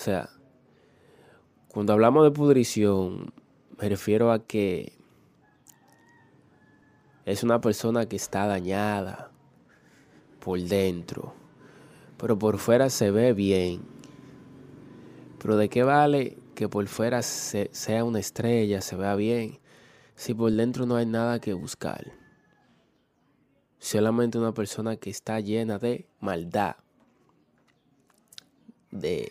O sea, cuando hablamos de pudrición, me refiero a que es una persona que está dañada por dentro, pero por fuera se ve bien. Pero ¿de qué vale que por fuera sea una estrella, se vea bien, si por dentro no hay nada que buscar? Solamente una persona que está llena de maldad, de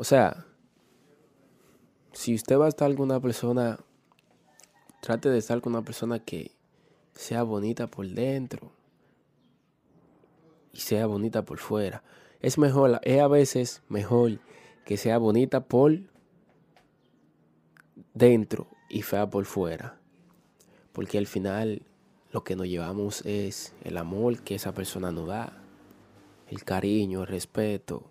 O sea, si usted va a estar con una persona, trate de estar con una persona que sea bonita por dentro y sea bonita por fuera. Es mejor, es a veces mejor que sea bonita por dentro y fea por fuera. Porque al final lo que nos llevamos es el amor que esa persona nos da, el cariño, el respeto,